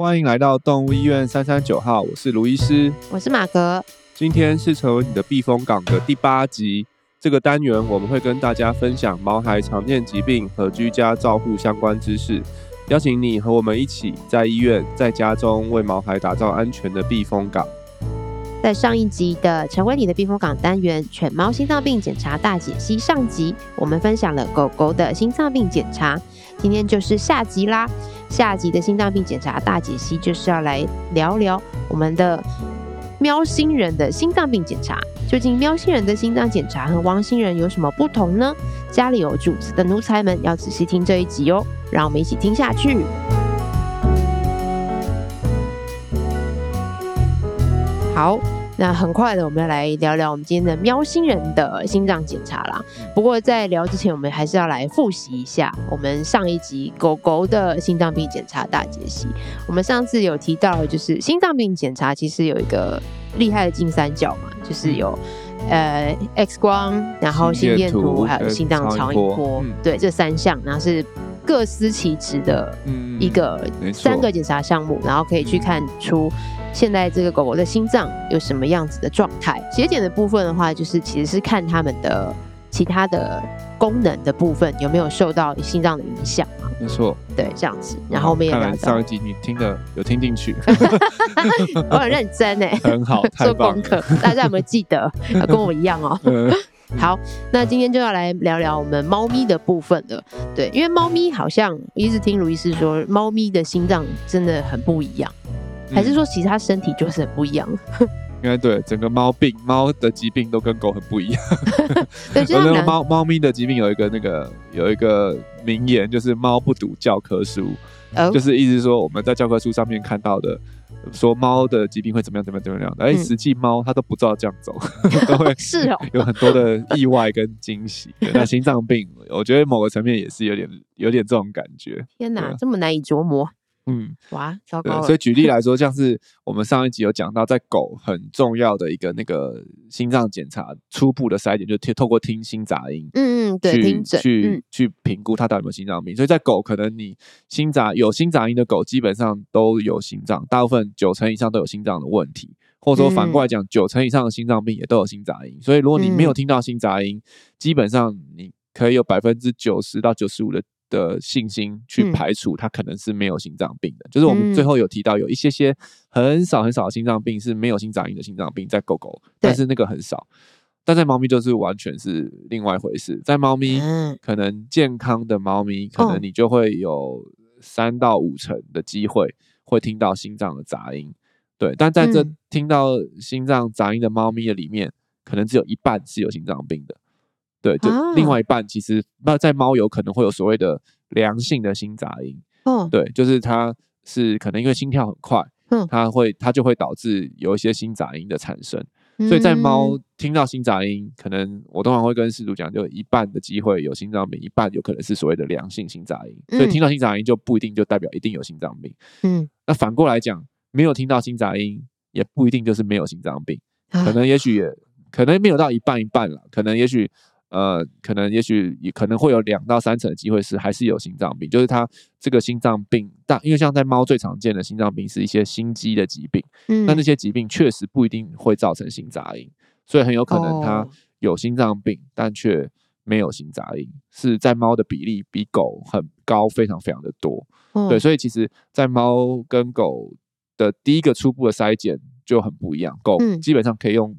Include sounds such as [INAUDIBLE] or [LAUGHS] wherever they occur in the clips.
欢迎来到动物医院三三九号，我是卢医师，我是马格。今天是成为你的避风港的第八集。这个单元我们会跟大家分享毛孩常见疾病和居家照护相关知识，邀请你和我们一起在医院、在家中为毛孩打造安全的避风港。在上一集的成为你的避风港单元犬猫心脏病检查大解析上集，我们分享了狗狗的心脏病检查。今天就是下集啦，下集的心脏病检查大解析就是要来聊聊我们的喵星人的心脏病检查。究竟喵星人的心脏检查和汪星人有什么不同呢？家里有主子的奴才们要仔细听这一集哦，让我们一起听下去。好，那很快的，我们要来聊聊我们今天的喵星人的心脏检查啦。不过在聊之前，我们还是要来复习一下我们上一集狗狗的心脏病检查大解析。我们上次有提到，就是心脏病检查其实有一个厉害的金三角嘛，就是有呃 X 光，然后心电图，还有心脏超音波，对，这三项，然后是各司其职的一个三个检查项目，然后可以去看出。现在这个狗狗的心脏有什么样子的状态？血检的部分的话，就是其实是看它们的其他的功能的部分有没有受到心脏的影响嘛？没错，对，这样子。然后我们也看上一集你听的有听进去，[LAUGHS] 我很认真呢，[LAUGHS] 很好，做功课，大家有没有记得？[LAUGHS] 跟我一样哦。好，那今天就要来聊聊我们猫咪的部分了。对，因为猫咪好像一直听卢医师说，猫咪的心脏真的很不一样。还是说，其实它身体就是很不一样。[LAUGHS] 应该对，整个猫病，猫的疾病都跟狗很不一样。[LAUGHS] 对，[LAUGHS] 就那个猫猫咪的疾病有一个那个有一个名言，就是猫不读教科书，哦、就是意思说我们在教科书上面看到的，说猫的疾病会怎么样怎么样怎么样，而实际猫它都不知道这样走，嗯、都会是哦，有很多的意外跟惊喜。那心脏病，我觉得某个层面也是有点有点这种感觉。天哪，这么难以琢磨。嗯，哇，糟糕。所以举例来说，像是我们上一集有讲到，在狗很重要的一个那个心脏检查初步的筛检，就透过听心杂音，嗯嗯，对，去听诊，去、嗯、去评估它到底有没有心脏病。所以在狗，可能你心杂有心杂音的狗，基本上都有心脏，大部分九成以上都有心脏的问题，或者说反过来讲，九、嗯、成以上的心脏病也都有心杂音。所以如果你没有听到心杂音，嗯、基本上你可以有百分之九十到九十五的。的信心去排除它可能是没有心脏病的，嗯、就是我们最后有提到有一些些很少很少的心脏病是没有心脏音的心脏病在狗狗，但是那个很少，但在猫咪就是完全是另外一回事。在猫咪可能健康的猫咪，可能你就会有三到五成的机会会听到心脏的杂音，对。但在这听到心脏杂音的猫咪的里面，可能只有一半是有心脏病的。对，就另外一半其实那在猫有可能会有所谓的良性的心杂音，哦，对，就是它是可能因为心跳很快，嗯，它会它就会导致有一些心杂音的产生，所以在猫听到心杂音，可能我通常会跟饲主讲，就一半的机会有心脏病，一半有可能是所谓的良性心杂音，所以听到心杂音就不一定就代表一定有心脏病，嗯，那反过来讲，没有听到心杂音也不一定就是没有心脏病，可能也许也 [LAUGHS] 可能没有到一半一半了，可能也许。呃，可能也许也可能会有两到三成的机会是还是有心脏病，就是它这个心脏病，但因为像在猫最常见的心脏病是一些心肌的疾病，嗯，那那些疾病确实不一定会造成心杂音，所以很有可能它有心脏病，哦、但却没有心杂音，是在猫的比例比狗很高，非常非常的多，哦、对，所以其实，在猫跟狗的第一个初步的筛检就很不一样，狗基本上可以用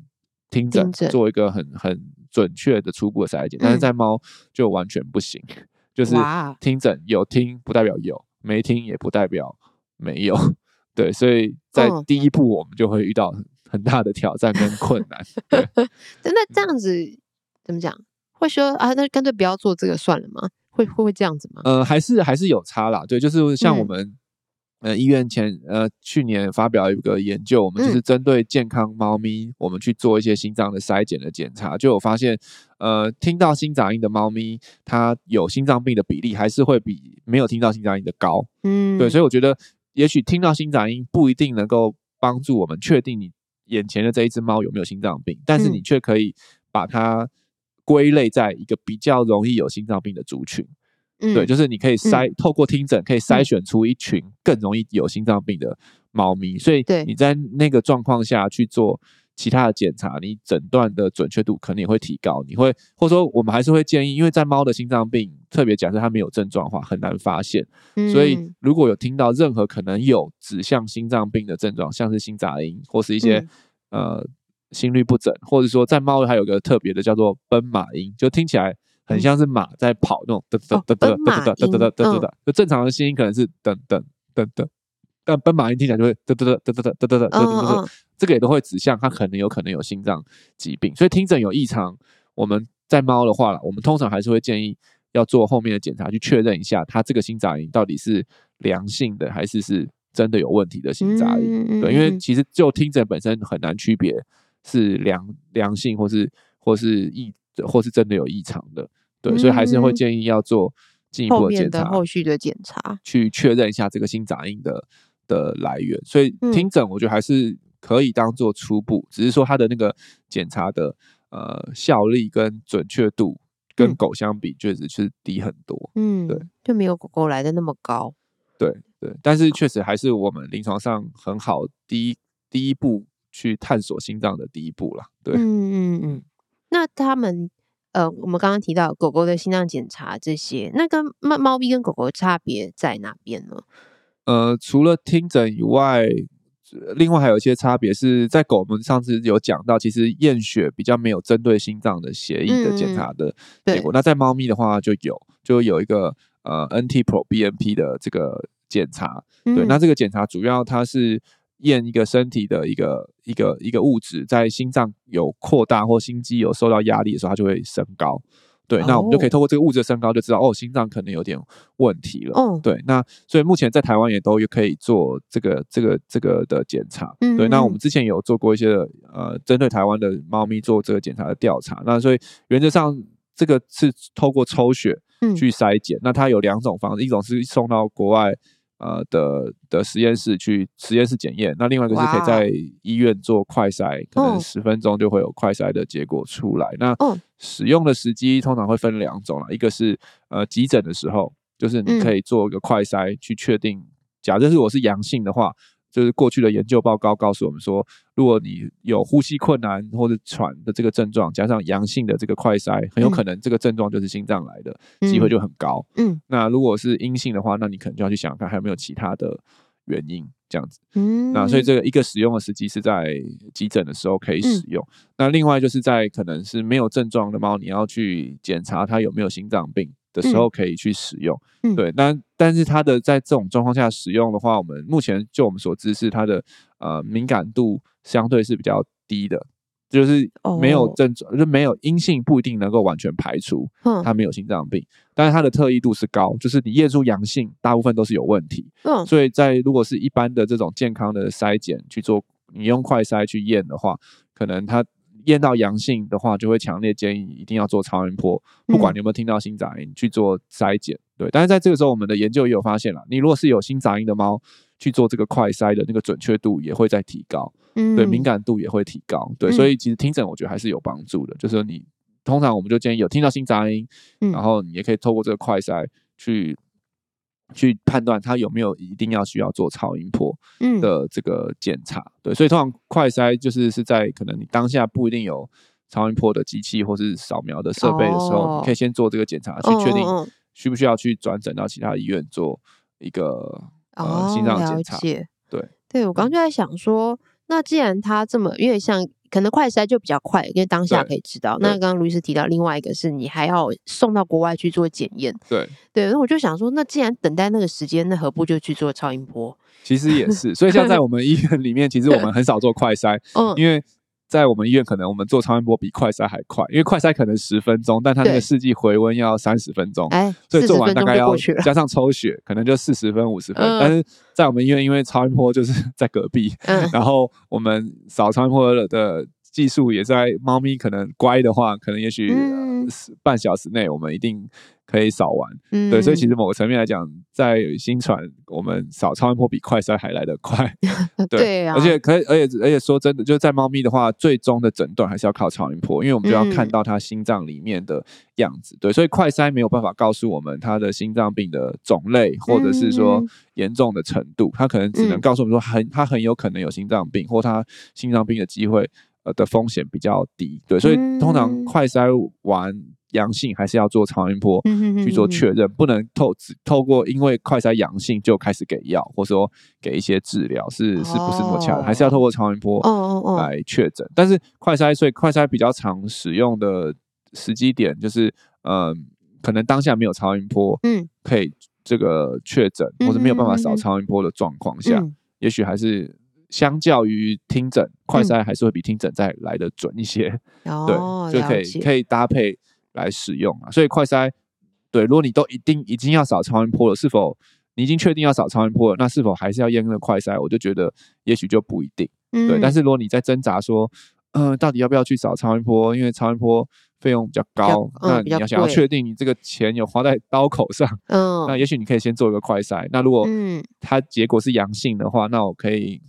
听诊。做一个很很。准确的初步的筛检，但是在猫就完全不行，嗯、就是听诊有听不代表有，没听也不代表没有，对，所以在第一步我们就会遇到很大的挑战跟困难。真的 [LAUGHS] 这样子怎么讲？会说啊，那干脆不要做这个算了吗？会会会这样子吗？呃，还是还是有差啦，对，就是像我们。嗯呃，医院前呃去年发表一个研究，我们就是针对健康猫咪，嗯、我们去做一些心脏的筛检的检查，就有发现，呃，听到心杂音的猫咪，它有心脏病的比例还是会比没有听到心杂音的高。嗯，对，所以我觉得，也许听到心杂音不一定能够帮助我们确定你眼前的这一只猫有没有心脏病，但是你却可以把它归类在一个比较容易有心脏病的族群。嗯、对，就是你可以筛、嗯、透过听诊可以筛选出一群更容易有心脏病的猫咪，所以你在那个状况下去做其他的检查，你诊断的准确度可能也会提高。你会或者说我们还是会建议，因为在猫的心脏病，特别假设它没有症状的话，很难发现。所以如果有听到任何可能有指向心脏病的症状，像是心杂音或是一些、嗯、呃心律不整，或者说在猫还有个特别的叫做奔马音，就听起来很像是马在跑那种噔噔噔噔噔噔噔噔噔噔，就正常的声音可能是噔噔噔噔。但奔马音听起来就会嘚嘚嘚嘚嘚嘚嘚嘚嘚嘚，这个也都会指向它可能有可能有心脏疾病，所以听诊有异常，我们在猫的话了，我们通常还是会建议要做后面的检查，去确认一下它这个心杂音到底是良性的还是是真的有问题的心杂音。对，因为其实就听诊本身很难区别是良良性或是或是异或是真的有异常的，对，所以还是会建议要做进一步的检查，后续的检查，去确认一下这个心杂音的。的来源，所以听诊我觉得还是可以当做初步，嗯、只是说它的那个检查的呃效力跟准确度跟狗相比，确实是低很多。嗯，对，就没有狗狗来的那么高。对对，但是确实还是我们临床上很好第一第一步去探索心脏的第一步啦。对，嗯嗯嗯。那他们呃，我们刚刚提到狗狗的心脏检查这些，那跟猫猫咪跟狗狗差别在哪边呢？呃，除了听诊以外，另外还有一些差别是在狗，我们上次有讲到，其实验血比较没有针对心脏的血液的检查的结果。嗯、那在猫咪的话就有，就有一个呃 NT-proBNP 的这个检查。对，嗯、那这个检查主要它是验一个身体的一个一个一个物质，在心脏有扩大或心肌有受到压力的时候，它就会升高。对，那我们就可以透过这个物质的升高，就知道哦，心脏可能有点问题了。哦，对，那所以目前在台湾也都可以做这个这个这个的检查。嗯，对，那我们之前有做过一些呃，针对台湾的猫咪做这个检查的调查。那所以原则上这个是透过抽血去筛检。那它有两种方式，一种是送到国外。呃的的实验室去实验室检验，那另外一个是可以在医院做快筛，可能十分钟就会有快筛的结果出来。哦、那使用的时机通常会分两种啦，一个是呃急诊的时候，就是你可以做一个快筛去确定，嗯、假设是我是阳性的话。就是过去的研究报告告诉我们说，如果你有呼吸困难或者喘的这个症状，加上阳性的这个快筛，很有可能这个症状就是心脏来的，机会就很高。嗯，那如果是阴性的话，那你可能就要去想想看还有没有其他的原因这样子。嗯，那所以这个一个使用的时机是在急诊的时候可以使用。那另外就是在可能是没有症状的猫，你要去检查它有没有心脏病。的时候可以去使用，嗯、对，那但是它的在这种状况下使用的话，我们目前就我们所知是它的呃敏感度相对是比较低的，就是没有症状，哦、就没有阴性不一定能够完全排除它没有心脏病，嗯、但是它的特异度是高，就是你验出阳性，大部分都是有问题，嗯，所以在如果是一般的这种健康的筛检去做，你用快筛去验的话，可能它。验到阳性的话，就会强烈建议一定要做超音波，不管你有没有听到心杂音，去做筛检。对，但是在这个时候，我们的研究也有发现了，你如果是有心杂音的猫，去做这个快筛的那个准确度也会在提高，对，敏感度也会提高。对，所以其实听诊我觉得还是有帮助的，就是说你通常我们就建议有听到心杂音，然后你也可以透过这个快筛去。去判断他有没有一定要需要做超音波的这个检查，嗯、对，所以通常快筛就是是在可能你当下不一定有超音波的机器或是扫描的设备的时候，哦、你可以先做这个检查，去确定需不需要去转诊到其他医院做一个、哦、呃心脏检查。对，对我刚刚就在想说，那既然他这么，因为像。可能快筛就比较快，因为当下可以知道。那刚刚卢医师提到另外一个是你还要送到国外去做检验。对对，那我就想说，那既然等待那个时间，那何不就去做超音波？其实也是，所以像在我们医院里面，其实我们很少做快筛，[LAUGHS] 嗯，因为。在我们医院，可能我们做超音波比快筛还快，因为快筛可能十分钟，但它那个试剂回温要三十分钟，哎，所以做完大概要加上抽血，可能就四十分五十分。嗯、但是在我们医院，因为超音波就是在隔壁，嗯、然后我们扫超音波的技术也在猫咪可能乖的话，可能也许半小时内我们一定可以扫完。嗯，对，所以其实某个层面来讲，在新传我们扫超音波比快筛还来得快。[LAUGHS] 对，对啊，而且可以，而且而且说真的，就是在猫咪的话，最终的诊断还是要靠超音波，因为我们就要看到它心脏里面的样子。嗯、对，所以快筛没有办法告诉我们它的心脏病的种类，或者是说严重的程度，它可能只能告诉我们说很它很有可能有心脏病，或它心脏病的机会。呃的风险比较低，对，所以通常快筛完阳性还是要做超音波去做确认，不能透透过因为快筛阳性就开始给药，或者说给一些治疗，是是不是那么恰当？还是要透过超音波来确诊。但是快筛，所以快筛比较常使用的时机点就是，呃，可能当下没有超音波，嗯，可以这个确诊，或者没有办法扫超音波的状况下，也许还是。相较于听诊，快筛还是会比听诊再来得准一些，[LAUGHS] [LAUGHS] 嗯、对，就可以可以搭配来使用啊。所以快筛，对，如果你都一定已经要扫超音波了，是否你已经确定要扫超音波了？那是否还是要验那个快筛？我就觉得也许就不一定，嗯、对。但是如果你在挣扎说，嗯、呃，到底要不要去扫超音波？因为超音波费用比较高，较那你要想要确定你这个钱有花在刀口上，嗯，那也许你可以先做一个快筛。那如果它结果是阳性的话，那我可以。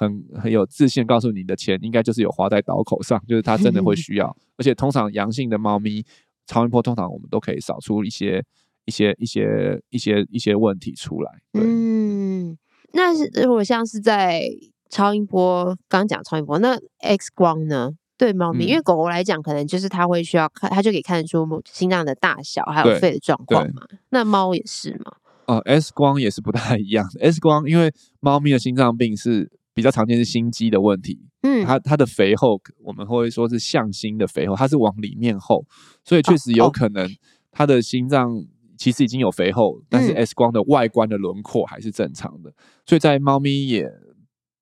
很很有自信，告诉你的钱应该就是有花在刀口上，就是它真的会 [LAUGHS] 需要。而且通常阳性的猫咪超音波，通常我们都可以扫出一些一些一些一些一些问题出来。嗯，那如果像是在超音波，刚讲超音波，那 X 光呢？对猫咪，嗯、因为狗狗来讲，可能就是它会需要看，它就可以看得出心脏的大小，还有肺的状况嘛。那猫也是吗？哦、呃，X 光也是不太一样的。X 光因为猫咪的心脏病是。比较常见是心肌的问题，嗯，它它的肥厚，我们会说是向心的肥厚，它是往里面厚，所以确实有可能它的心脏其实已经有肥厚，哦、但是 X 光的外观的轮廓还是正常的，嗯、所以在猫咪也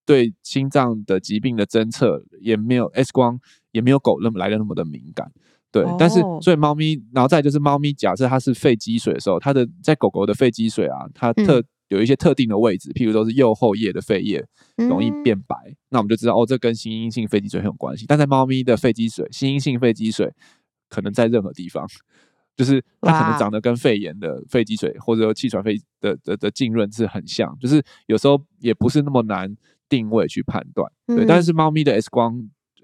对心脏的疾病的侦测也没有 X 光也没有狗那么来的那么的敏感，对，哦、但是。所以猫咪，然后再就是猫咪，假设它是肺积水的时候，它的在狗狗的肺积水啊，它特。嗯有一些特定的位置，譬如说是右后叶的肺叶容易变白，嗯、那我们就知道哦，这跟心因性肺积水很有关系。但在猫咪的肺积水，心因性肺积水可能在任何地方，就是它可能长得跟肺炎的肺积水或者说气喘肺的的的浸润是很像，就是有时候也不是那么难定位去判断。对，嗯、但是猫咪的 X 光，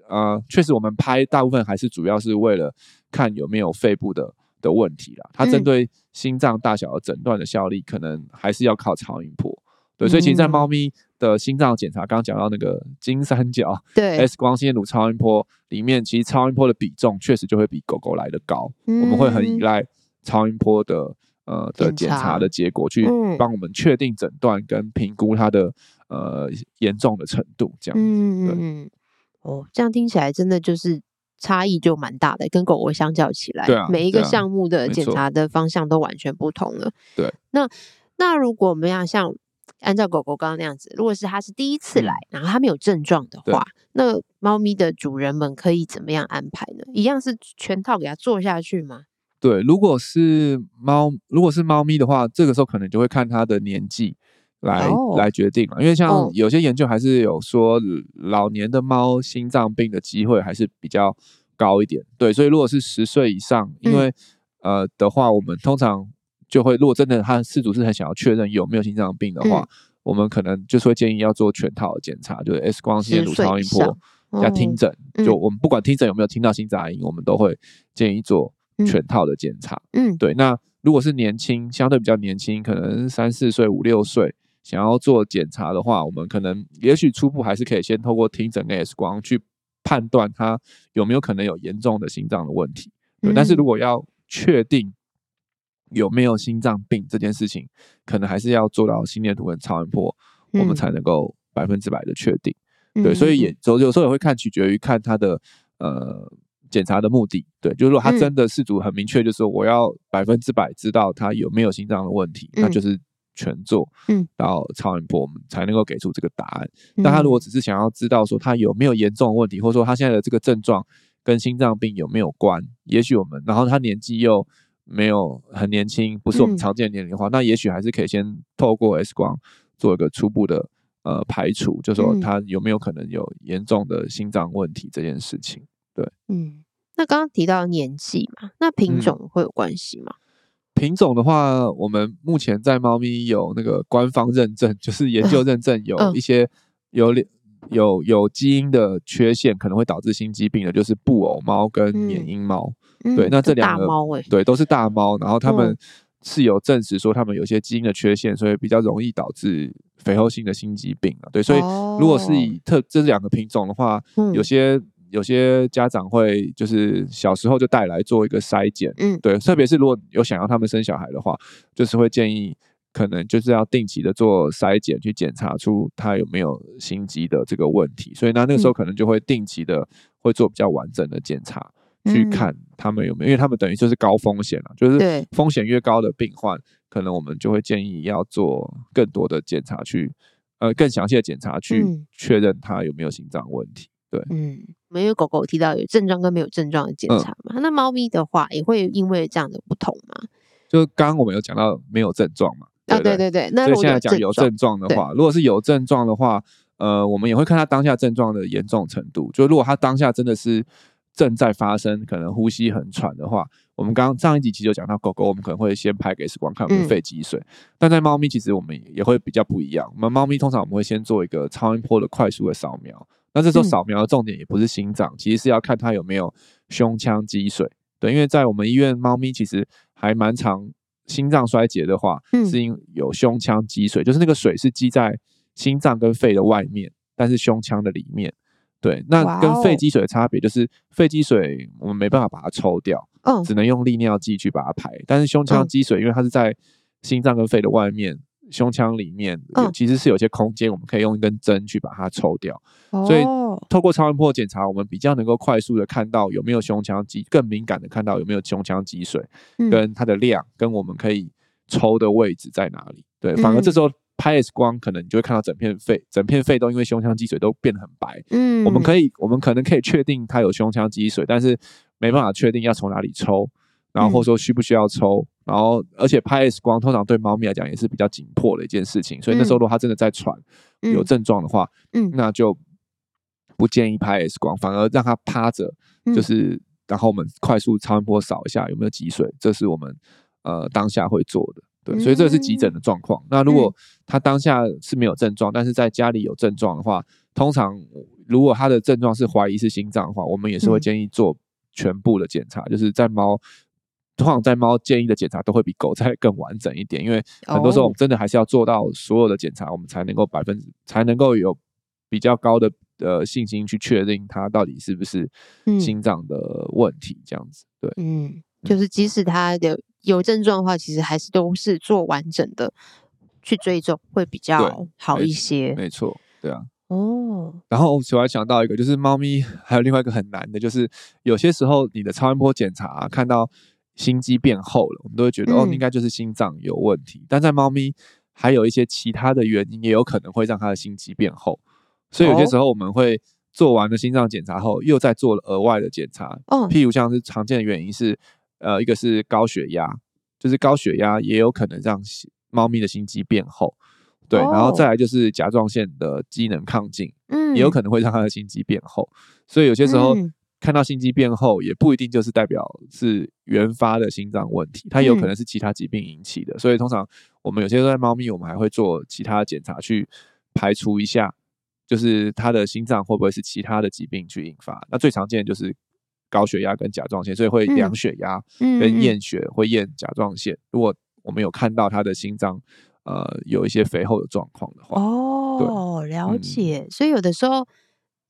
呃，确实我们拍大部分还是主要是为了看有没有肺部的。的问题啦，它针对心脏大小的诊断的效力，可能还是要靠超音波。对，所以其实，在猫咪的心脏检查，刚刚讲到那个金三角，对，X 光、心电图、超音波里面，其实超音波的比重确实就会比狗狗来的高。嗯、我们会很依赖超音波的呃的检查的结果，去帮我们确定诊断跟评估它的呃严重的程度。这样子，嗯对嗯，哦，这样听起来真的就是。差异就蛮大的，跟狗狗相较起来，啊、每一个项目的检查的方向都完全不同了。对，那那如果我们要像按照狗狗刚刚那样子，如果是它是第一次来，嗯、然后它没有症状的话，那猫咪的主人们可以怎么样安排呢？一样是全套给它做下去吗？对，如果是猫，如果是猫咪的话，这个时候可能就会看它的年纪。来来决定了，因为像有些研究还是有说，老年的猫心脏病的机会还是比较高一点。对，所以如果是十岁以上，因为、嗯、呃的话，我们通常就会，如果真的他饲主是很想要确认有没有心脏病的话，嗯、我们可能就是会建议要做全套的检查，就是 X 光、心电图、超音波加听诊。嗯、就我们不管听诊有没有听到心杂音，我们都会建议做全套的检查。嗯，对。那如果是年轻，相对比较年轻，可能三四岁、五六岁。想要做检查的话，我们可能也许初步还是可以先透过听诊跟 X 光去判断他有没有可能有严重的心脏的问题。对，但是如果要确定有没有心脏病这件事情，可能还是要做到心电图跟超音波，我们才能够百分之百的确定。对，所以也有有时候也会看取决于看他的呃检查的目的。对，就是说他真的事主很明确，就是说我要百分之百知道他有没有心脏的问题，那就是。全做，嗯，然后超音波我们才能够给出这个答案。嗯、他如果只是想要知道说他有没有严重的问题，或者说他现在的这个症状跟心脏病有没有关，也许我们，然后他年纪又没有很年轻，不是我们常见的年龄的话，嗯、那也许还是可以先透过 X 光做一个初步的呃排除，嗯、就说他有没有可能有严重的心脏问题这件事情。对，嗯，那刚刚提到年纪嘛，那品种会有关系吗？嗯品种的话，我们目前在猫咪有那个官方认证，就是研究认证，有一些有有有基因的缺陷，可能会导致心肌病的，就是布偶猫跟缅因猫。嗯、对，那这两个猫、欸、对都是大猫，然后他们是有证实说他们有些基因的缺陷，所以比较容易导致肥厚性的心肌病啊。对，所以如果是以特这两个品种的话，有些。有些家长会就是小时候就带来做一个筛检，嗯，对，特别是如果有想要他们生小孩的话，就是会建议可能就是要定期的做筛检，去检查出他有没有心肌的这个问题。所以那那个时候可能就会定期的会做比较完整的检查，嗯、去看他们有没有，因为他们等于就是高风险了，就是风险越高的病患，可能我们就会建议要做更多的检查去，去呃更详细的检查去确认他有没有心脏问题。对，嗯，因为狗狗提到有症状跟没有症状的检查嘛，嗯、那猫咪的话也会因为这样的不同嘛？就刚刚我们有讲到没有症状嘛，对对，啊、对对对，那所以现在讲有症状的话，如果是有症状的话，呃，我们也会看它当下症状的严重程度。就如果它当下真的是正在发生，可能呼吸很喘的话，我们刚刚上一集其实有讲到狗狗，我们可能会先拍给 X 光看有没有肺积水，嗯、但在猫咪其实我们也会比较不一样。我们猫咪通常我们会先做一个超音波的快速的扫描。那这时候扫描的重点也不是心脏，嗯、其实是要看它有没有胸腔积水。对，因为在我们医院，猫咪其实还蛮常心脏衰竭的话，嗯、是因有胸腔积水，就是那个水是积在心脏跟肺的外面，但是胸腔的里面。对，那跟肺积水的差别就是肺积水我们没办法把它抽掉，嗯、只能用利尿剂去把它排。但是胸腔积水，因为它是在心脏跟肺的外面。胸腔里面有其实是有些空间，我们可以用一根针去把它抽掉。哦、所以透过超音波检查，我们比较能够快速的看到有没有胸腔积，更敏感的看到有没有胸腔积水，跟它的量，跟我们可以抽的位置在哪里。对，反而这时候拍 X 光，可能你就会看到整片肺，整片肺都因为胸腔积水都变得很白。嗯，我们可以，我们可能可以确定它有胸腔积水，但是没办法确定要从哪里抽。然后或者说需不需要抽，然后而且拍 X 光通常对猫咪来讲也是比较紧迫的一件事情，所以那时候如果它真的在喘，有症状的话，那就不建议拍 X 光，反而让它趴着，就是然后我们快速超音波扫一下有没有积水，这是我们呃当下会做的。对，所以这是急诊的状况。那如果它当下是没有症状，但是在家里有症状的话，通常如果它的症状是怀疑是心脏的话，我们也是会建议做全部的检查，就是在猫。通常在猫建议的检查都会比狗在更完整一点，因为很多时候我们真的还是要做到所有的检查，我们才能够百分之才能够有比较高的呃信心去确定它到底是不是心脏的问题这样子。对，嗯，就是即使它的有症状的话，其实还是都是做完整的去追踪会比较好一些。没错，对啊。哦。然后我还想到一个，就是猫咪还有另外一个很难的，就是有些时候你的超音波检查啊，看到。心肌变厚了，我们都会觉得哦，应该就是心脏有问题。嗯、但在猫咪还有一些其他的原因，也有可能会让它的心肌变厚。所以有些时候我们会做完了心脏检查后，又再做了额外的检查。哦，譬如像是常见的原因是，呃，一个是高血压，就是高血压也有可能让猫咪的心肌变厚。对，然后再来就是甲状腺的机能亢进，嗯，也有可能会让它的心肌变厚。所以有些时候。嗯看到心肌变厚，也不一定就是代表是原发的心脏问题，它有可能是其他疾病引起的。嗯、所以通常我们有些在猫咪，我们还会做其他检查去排除一下，就是它的心脏会不会是其他的疾病去引发。那最常见的就是高血压跟甲状腺，所以会量血压跟验血，会验甲状腺。如果我们有看到它的心脏呃有一些肥厚的状况的话，哦，对了解。嗯、所以有的时候。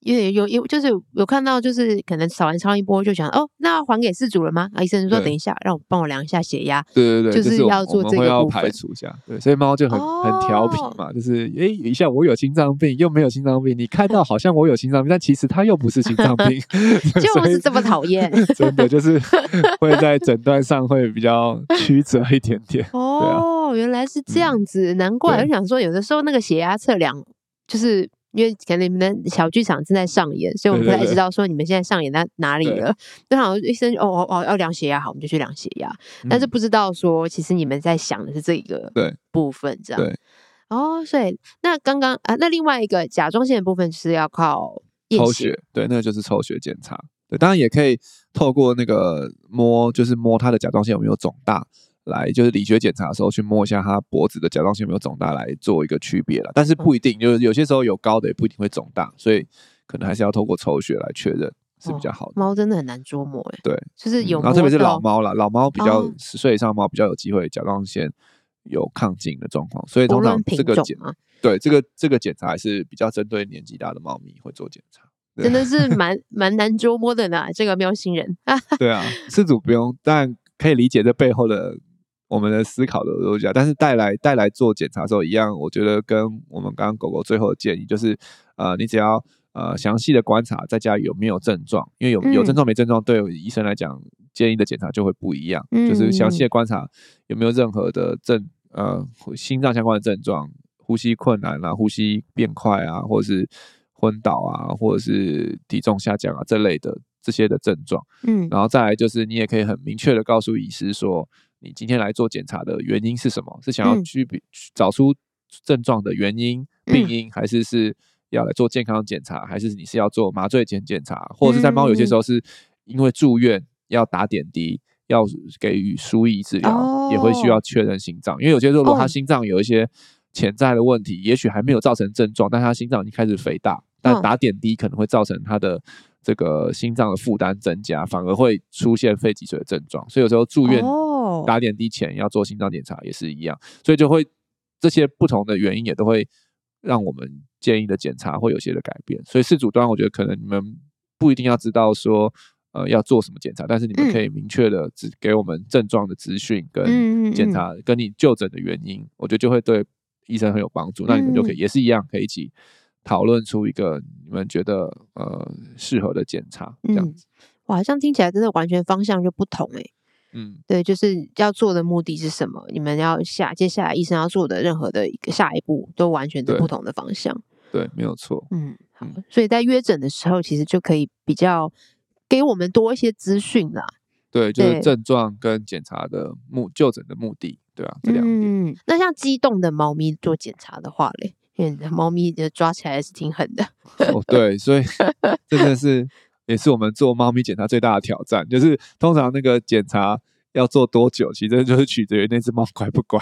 因为有有就是有看到，就是可能扫完超音波就想哦，那要还给事主了吗？啊，医生说等一下，让我帮我量一下血压。对对对，就是要做这个部分。要排除一下，对，所以猫就很很调皮嘛，就是诶，一下我有心脏病，又没有心脏病，你看到好像我有心脏病，但其实它又不是心脏病，[LAUGHS] 就是这么讨厌。[LAUGHS] 真的就是会在诊断上会比较曲折一点点。哦，原来是这样子，难怪我想说，有的时候那个血压测量就是。因为可能你们的小剧场正在上演，所以我们不太知道说你们现在上演在哪里了。就好像医生哦哦哦要量血压，好，我们就去量血压。嗯、但是不知道说，其实你们在想的是这个部分，这样。对哦，所以那刚刚啊，那另外一个甲状腺的部分是要靠抽血，对，那个就是抽血检查。对，当然也可以透过那个摸，就是摸他的甲状腺有没有肿大，来就是理学检查的时候去摸一下他脖子的甲状腺有没有肿大，来做一个区别了。但是不一定，就是有些时候有高的也不一定会肿大，所以可能还是要透过抽血来确认是比较好的。猫、哦、真的很难捉摸哎，对，就是有、嗯，然后特别是老猫啦，老猫比较十岁以上猫比较有机会甲状腺有亢进的状况，所以通常这个检，对这个这个检查还是比较针对年纪大的猫咪会做检查。真的是 [LAUGHS] 蛮蛮难捉摸的呢，这个喵星人。对啊，饲主不用，但可以理解这背后的我们的思考的逻辑。但是带来带来做检查的时候一样，我觉得跟我们刚刚狗狗最后的建议就是，呃，你只要呃详细的观察在家有没有症状，因为有有症状没症状，对医生来讲建议的检查就会不一样。嗯、就是详细的观察有没有任何的症，呃，心脏相关的症状，呼吸困难啊，呼吸变快啊，或者是。昏倒啊，或者是体重下降啊，这类的这些的症状，嗯，然后再来就是你也可以很明确的告诉医师说，你今天来做检查的原因是什么？是想要去找出症状的原因、病因，还是是要来做健康检查，还是你是要做麻醉检检查，或者是在猫有些时候是因为住院要打点滴，要给予输液治疗，也会需要确认心脏，因为有些时候如果他心脏有一些。潜在的问题，也许还没有造成症状，但他心脏已经开始肥大，但打点滴可能会造成他的这个心脏的负担增加，反而会出现肺积水的症状。所以有时候住院打点滴前要做心脏检查也是一样，所以就会这些不同的原因也都会让我们建议的检查会有些的改变。所以饲主端，我觉得可能你们不一定要知道说呃要做什么检查，但是你们可以明确的只给我们症状的资讯跟检查跟你就诊的原因，我觉得就会对。医生很有帮助，那你们就可以也是一样，可以一起讨论出一个你们觉得呃适合的检查，这样子。哇，这样听起来真的完全方向就不同哎。嗯，对，就是要做的目的是什么？你们要下接下来医生要做的任何的一个下一步，都完全是不同的方向。对，对，没有错。嗯，好，所以在约诊的时候，其实就可以比较给我们多一些资讯啦。对，就是症状跟检查的目就诊的目的。对啊，这两点。嗯，那像激动的猫咪做检查的话嘞，因为猫咪的抓起来是挺狠的。哦，对，所以 [LAUGHS] 真的是也是我们做猫咪检查最大的挑战，就是通常那个检查要做多久，其实就是取决于那只猫乖不乖。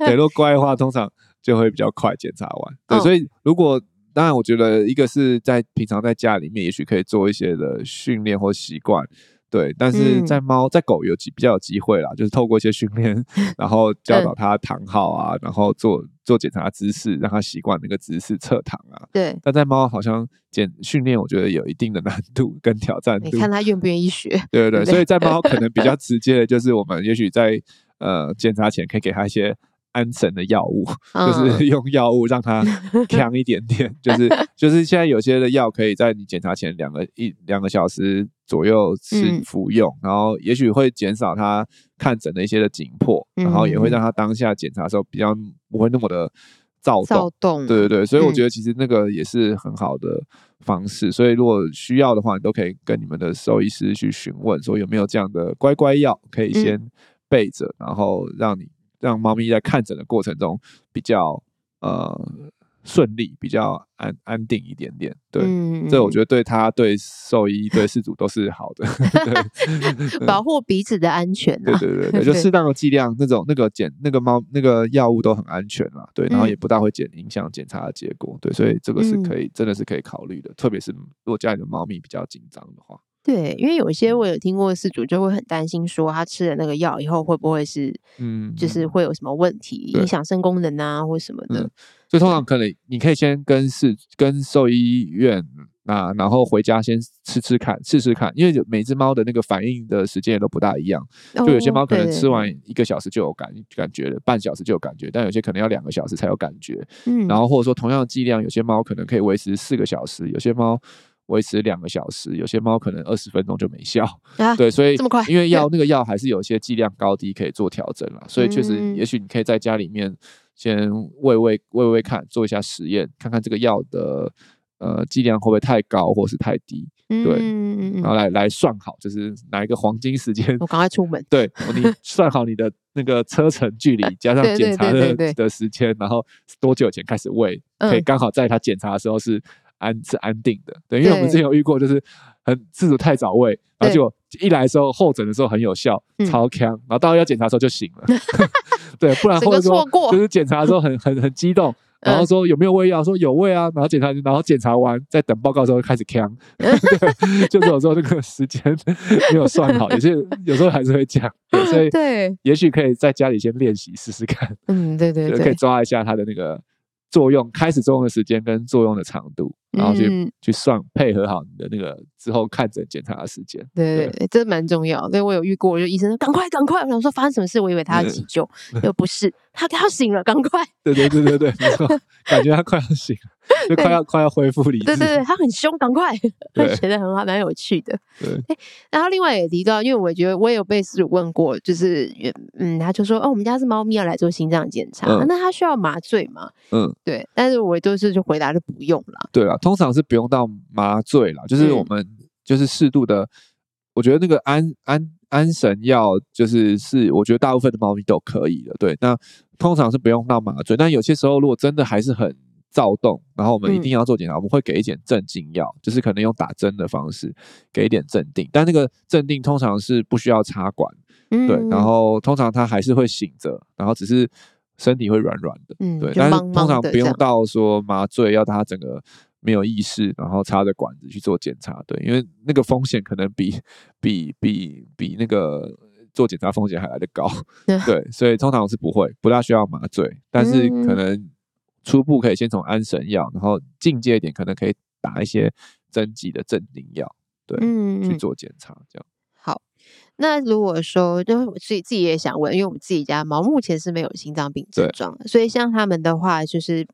对，[LAUGHS] 如果乖的话，通常就会比较快检查完。对，哦、所以如果当然，我觉得一个是在平常在家里面，也许可以做一些的训练或习惯。对，但是在猫、嗯、在狗有机比较有机会啦，就是透过一些训练，然后教导它躺好啊，嗯、然后做做检查姿势，让它习惯那个姿势侧躺啊。对，但在猫好像检训练，我觉得有一定的难度跟挑战度。你看它愿不愿意学？对对对，所以在猫可能比较 [LAUGHS] 直接的就是，我们也许在呃检查前可以给它一些。安神的药物，就是 [LAUGHS] 用药物让它 [LAUGHS] 强一点点，就是就是现在有些的药可以在你检查前两个一两个小时左右吃服用，然后也许会减少他看诊的一些的紧迫，然后也会让他当下检查的时候比较不会那么的躁动。躁动，对对对，所以我觉得其实那个也是很好的方式。所以如果需要的话，你都可以跟你们的兽医师去询问，说有没有这样的乖乖药可以先备着，然后让你。让猫咪在看诊的过程中比较呃顺利，比较安安定一点点。对，嗯、这我觉得对他、对兽医、对事主都是好的，[LAUGHS] 保护彼此的安全、啊。对对对，对 [LAUGHS] 就适当的剂量，那种那个检那个猫那个药物都很安全啦。对，然后也不大会检影响检查的结果。对，所以这个是可以，嗯、真的是可以考虑的。特别是如果家里的猫咪比较紧张的话。对，因为有一些我有听过的饲主就会很担心，说他吃了那个药以后会不会是，嗯，就是会有什么问题，影响肾功能啊，或什么的。嗯、所以通常可能你可以先跟饲跟兽医院啊，然后回家先吃吃看，试试看，因为每只猫的那个反应的时间也都不大一样。就有些猫可能吃完一个小时就有感感觉了，半小时就有感觉，但有些可能要两个小时才有感觉。嗯，然后或者说同样的剂量，有些猫可能可以维持四个小时，有些猫。维持两个小时，有些猫可能二十分钟就没效。啊、对，所以这么快，因为药那个药还是有些剂量高低可以做调整了。所以确实，也许你可以在家里面先喂喂喂喂看，做一下实验，看看这个药的呃剂量会不会太高或是太低。对，然后来来算好，就是哪一个黄金时间，我赶快出门。对，你 [LAUGHS] 算好你的那个车程距离 [LAUGHS] 加上检查的的时间，然后多久前开始喂，可以刚好在他检查的时候是。安是安定的，对，因为我们之前有遇过，就是很自主太早喂，然后就一来的时候候诊的时候很有效，超强，然后到要检查的时候就醒了，[LAUGHS] 对，不然或者说就是检查的时候很 [LAUGHS] 很很激动。然后说有没有喂药？说有喂啊。然后检查，然后检查完再等报告的时候开始呛，[LAUGHS] 对，就是有时候这个时间没有算好，有些有时候还是会这样，对，所以对，也许可以在家里先练习试试看，嗯，对对对，可以抓一下它的那个。作用开始作用的时间跟作用的长度，然后去、嗯、去算配合好你的那个之后看诊检查的时间。对对对，这蛮重要。对，我有遇过，就医生说赶快赶快，然后说发生什么事，我以为他要急救，又不是，他他醒了，赶快。[LAUGHS] 对对对对对，没错，感觉他快要醒了。就 [LAUGHS] 快要快要恢复理智，对对对，他很凶，赶快，他 [LAUGHS] 觉得很好，蛮有趣的。对，欸，然后另外也提到，因为我觉得我也有被饲主问过，就是嗯，他就说哦，我们家是猫咪要来做心脏检查，嗯，那他需要麻醉吗？嗯，对，但是我都是就回答就不用了。对啊，通常是不用到麻醉啦，就是我们就是适度的，我觉得那个安安安神药就是是，我觉得大部分的猫咪都可以的。对，那通常是不用到麻醉，但有些时候如果真的还是很躁动，然后我们一定要做检查，嗯、我们会给一点镇静药，就是可能用打针的方式给一点镇定，但那个镇定通常是不需要插管，嗯、对，然后通常它还是会醒着，然后只是身体会软软的，嗯、对，但是通常不用到说麻醉要它整个没有意识，然后插着管子去做检查，对，因为那个风险可能比比比比那个做检查风险还来得高，[LAUGHS] 嗯、对，所以通常是不会不大需要麻醉，但是可能。初步可以先从安神药，然后进阶一点，可能可以打一些针剂的镇定药，对，嗯，去做检查，这样。好，那如果说，就我自己自己也想问，因为我们自己家猫目前是没有心脏病症状，所以像他们的话，就是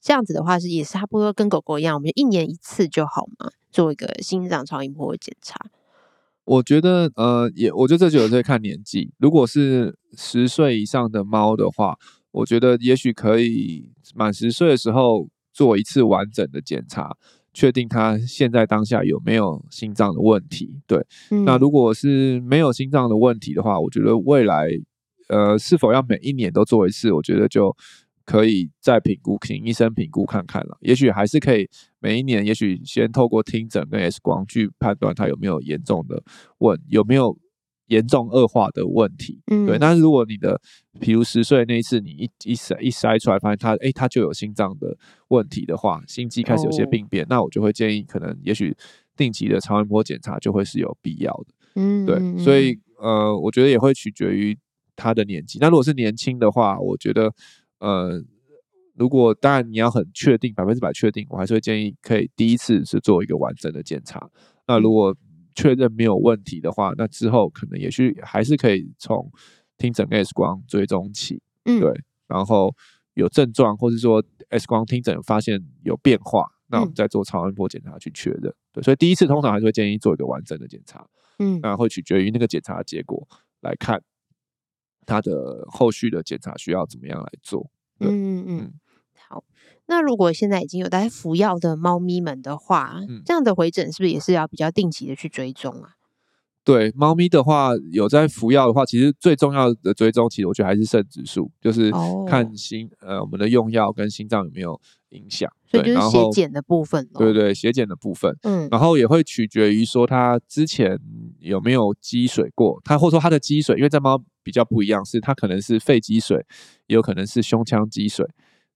这样子的话，是也是差不多跟狗狗一样，我们就一年一次就好嘛，做一个心脏超音波检查。我觉得，呃，也，我觉得这就有在看年纪，如果是十岁以上的猫的话。我觉得也许可以满十岁的时候做一次完整的检查，确定它现在当下有没有心脏的问题。对，嗯、那如果是没有心脏的问题的话，我觉得未来呃是否要每一年都做一次，我觉得就可以再评估，请医生评估看看了。也许还是可以每一年，也许先透过听诊跟 X 光去判断他有没有严重的问，有没有。严重恶化的问题，嗯，对。但是如果你的，比如十岁那一次，你一一筛一筛出来，发现他，哎，他就有心脏的问题的话，心肌开始有些病变，哦、那我就会建议，可能也许定期的超音波检查就会是有必要的，嗯，对。所以，呃，我觉得也会取决于他的年纪。那如果是年轻的话，我觉得，呃，如果当然你要很确定，百分之百确定，我还是会建议可以第一次是做一个完整的检查。那如果确认没有问题的话，那之后可能也许还是可以从听诊 X 光追踪起，嗯，对，然后有症状或是说 X 光听诊发现有变化，那我们再做超音波检查去确认。对，所以第一次通常还是会建议做一个完整的检查，嗯，那会取决于那个检查结果来看，他的后续的检查需要怎么样来做。嗯嗯嗯。好，那如果现在已经有在服药的猫咪们的话，嗯、这样的回诊是不是也是要比较定期的去追踪啊？对，猫咪的话有在服药的话，其实最重要的追踪，其实我觉得还是肾指数，就是看心、哦、呃我们的用药跟心脏有没有影响。所以就是血检的部分，对对，血检的部分，嗯，然后也会取决于说它之前有没有积水过，它或者说它的积水，因为这猫比较不一样，是它可能是肺积水，也有可能是胸腔积水。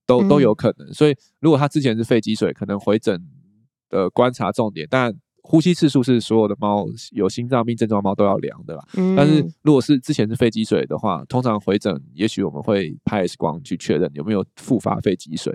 都都有可能，所以如果它之前是肺积水，可能回诊的观察重点，但呼吸次数是所有的猫有心脏病症状猫都要量的啦。嗯、但是如果是之前是肺积水的话，通常回诊也许我们会拍 X 光去确认有没有复发肺积水。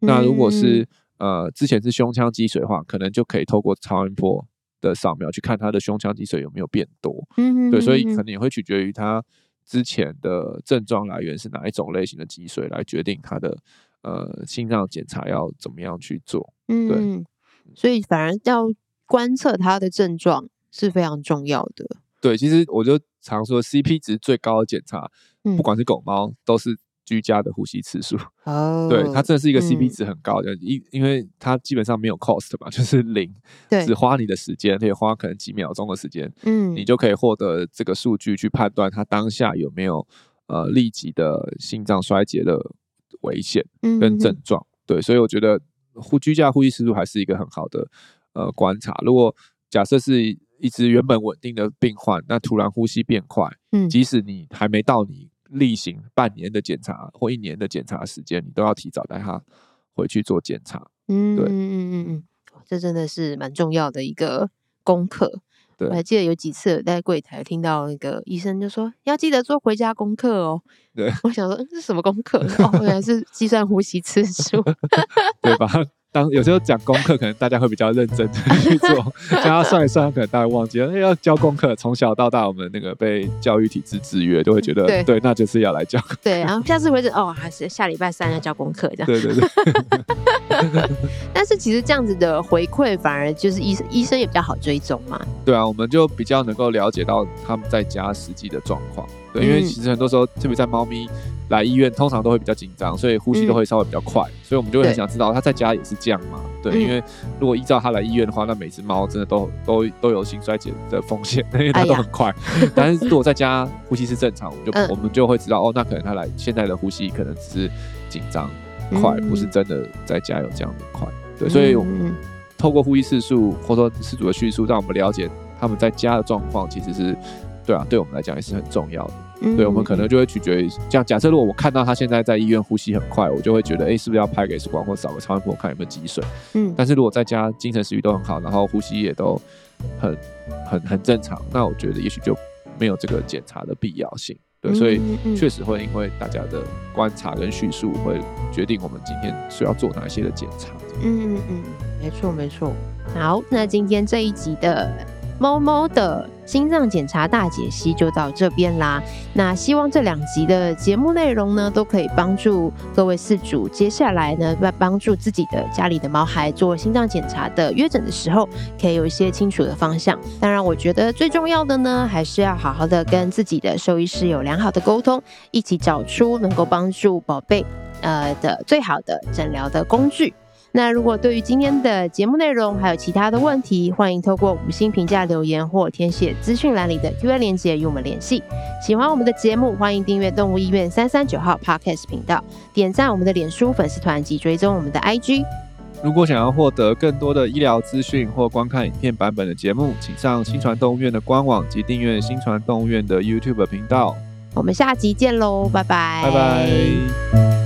嗯、那如果是呃之前是胸腔积水的话，可能就可以透过超音波的扫描去看他的胸腔积水有没有变多。嗯、对，所以可能也会取决于他之前的症状来源是哪一种类型的积水来决定他的。呃，心脏检查要怎么样去做？嗯，对，所以反而要观测他的症状是非常重要的。对，其实我就常说，CP 值最高的检查，嗯、不管是狗猫，都是居家的呼吸次数。哦，[LAUGHS] 对，它真的是一个 CP 值很高的，因、嗯、因为它基本上没有 cost 嘛，[LAUGHS] 就是零，对，只花你的时间，可以花可能几秒钟的时间，嗯，你就可以获得这个数据去判断它当下有没有呃立即的心脏衰竭的。危险跟症状，嗯、对，所以我觉得呼居家呼吸次数还是一个很好的呃观察。如果假设是一只原本稳定的病患，那突然呼吸变快，嗯，即使你还没到你例行半年的检查或一年的检查时间，你都要提早带他回去做检查。嗯，对，嗯嗯嗯嗯，这真的是蛮重要的一个功课。对，我还记得有几次在柜台听到那个医生就说要记得做回家功课哦。对，[LAUGHS] 我想说这是什么功课？[LAUGHS] 哦，原来是计算呼吸次数，[LAUGHS] 对吧？当有时候讲功课，可能大家会比较认真的 [LAUGHS] 去做，大家算一算，可能大家忘记了要教功课。从小到大，我们那个被教育体制制约，都会觉得对，对，那就是要来教。对，然后下次回去哦，还是下礼拜三要教功课这样。对对对。[LAUGHS] 但是其实这样子的回馈，反而就是医生医生也比较好追踪嘛。对啊，我们就比较能够了解到他们在家实际的状况。对，因为其实很多时候，特别在猫咪来医院，通常都会比较紧张，所以呼吸都会稍微比较快，嗯、所以我们就会很想知道它在家也是这样吗？对，对，因为如果依照它来医院的话，那每只猫真的都都都有心衰竭的风险，因为它都很快。哎、但是如果在家呼吸是正常，我们就、嗯、我们就会知道哦，那可能它来现在的呼吸可能只是紧张快，嗯、不是真的在家有这样的快。对，所以我们透过呼吸次数或者说失主的叙述，让我们了解他们在家的状况，其实是。对啊，对我们来讲也是很重要的。嗯、对，我们可能就会取决于，这样假设如果我看到他现在在医院呼吸很快，我就会觉得，哎，是不是要拍个 X 光或扫个超音波看有没有积水？嗯。但是如果在家精神食欲都很好，然后呼吸也都很很很正常，那我觉得也许就没有这个检查的必要性。对，所以确实会因为大家的观察跟叙述，会决定我们今天需要做哪些的检查。嗯嗯嗯，没错没错。好，那今天这一集的。猫猫的心脏检查大解析就到这边啦。那希望这两集的节目内容呢，都可以帮助各位饲主，接下来呢，在帮助自己的家里的毛孩做心脏检查的约诊的时候，可以有一些清楚的方向。当然，我觉得最重要的呢，还是要好好的跟自己的兽医师有良好的沟通，一起找出能够帮助宝贝呃的最好的诊疗的工具。那如果对于今天的节目内容还有其他的问题，欢迎透过五星评价留言或填写资讯栏里的 Q&A 链接与我们联系。喜欢我们的节目，欢迎订阅动物医院三三九号 Podcast 频道，点赞我们的脸书粉丝团及追踪我们的 IG。如果想要获得更多的医疗资讯或观看影片版本的节目，请上新传动物院的官网及订阅新传动物院的 YouTube 频道。我们下集见喽，拜拜，拜拜。